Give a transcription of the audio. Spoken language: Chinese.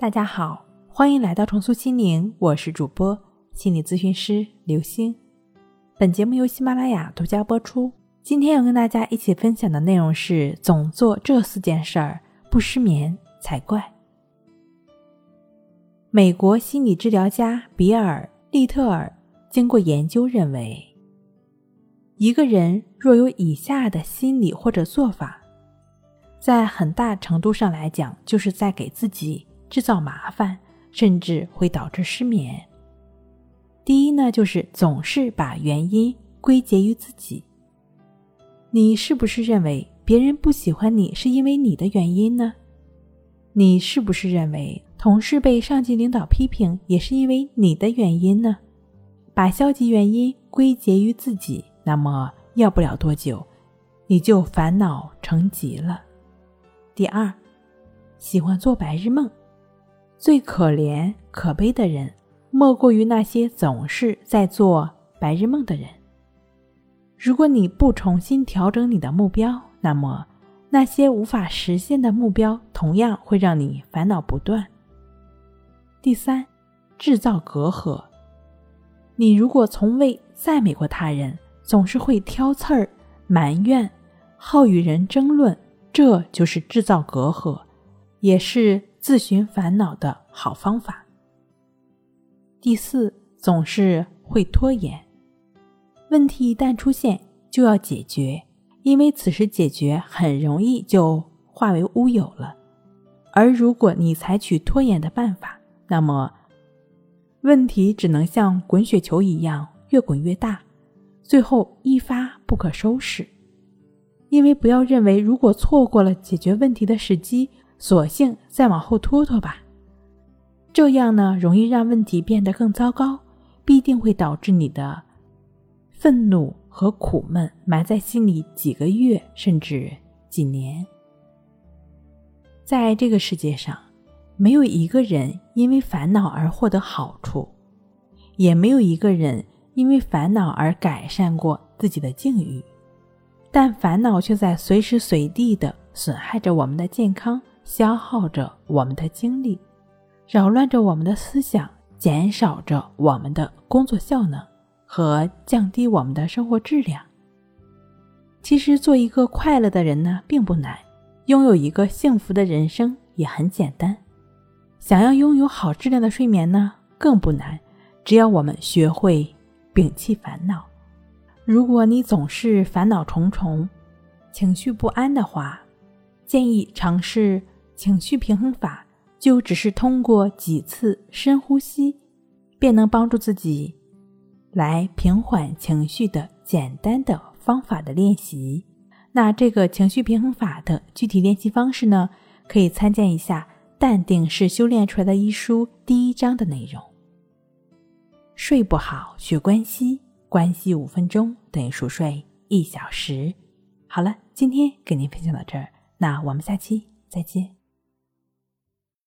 大家好，欢迎来到重塑心灵，我是主播心理咨询师刘星。本节目由喜马拉雅独家播出。今天要跟大家一起分享的内容是：总做这四件事儿不失眠才怪。美国心理治疗家比尔·利特尔经过研究认为，一个人若有以下的心理或者做法，在很大程度上来讲，就是在给自己。制造麻烦，甚至会导致失眠。第一呢，就是总是把原因归结于自己。你是不是认为别人不喜欢你是因为你的原因呢？你是不是认为同事被上级领导批评也是因为你的原因呢？把消极原因归结于自己，那么要不了多久，你就烦恼成疾了。第二，喜欢做白日梦。最可怜可悲的人，莫过于那些总是在做白日梦的人。如果你不重新调整你的目标，那么那些无法实现的目标同样会让你烦恼不断。第三，制造隔阂。你如果从未赞美过他人，总是会挑刺儿、埋怨、好与人争论，这就是制造隔阂，也是。自寻烦恼的好方法。第四，总是会拖延。问题一旦出现，就要解决，因为此时解决很容易就化为乌有了。而如果你采取拖延的办法，那么问题只能像滚雪球一样越滚越大，最后一发不可收拾。因为不要认为，如果错过了解决问题的时机。索性再往后拖拖吧，这样呢容易让问题变得更糟糕，必定会导致你的愤怒和苦闷埋在心里几个月甚至几年。在这个世界上，没有一个人因为烦恼而获得好处，也没有一个人因为烦恼而改善过自己的境遇，但烦恼却在随时随地的损害着我们的健康。消耗着我们的精力，扰乱着我们的思想，减少着我们的工作效能和降低我们的生活质量。其实，做一个快乐的人呢，并不难；拥有一个幸福的人生也很简单。想要拥有好质量的睡眠呢，更不难。只要我们学会摒弃烦恼。如果你总是烦恼重重、情绪不安的话，建议尝试。情绪平衡法就只是通过几次深呼吸，便能帮助自己来平缓情绪的简单的方法的练习。那这个情绪平衡法的具体练习方式呢？可以参见一下《淡定是修炼出来的》一书第一章的内容。睡不好学关系，关系五分钟等于熟睡一小时。好了，今天给您分享到这儿，那我们下期再见。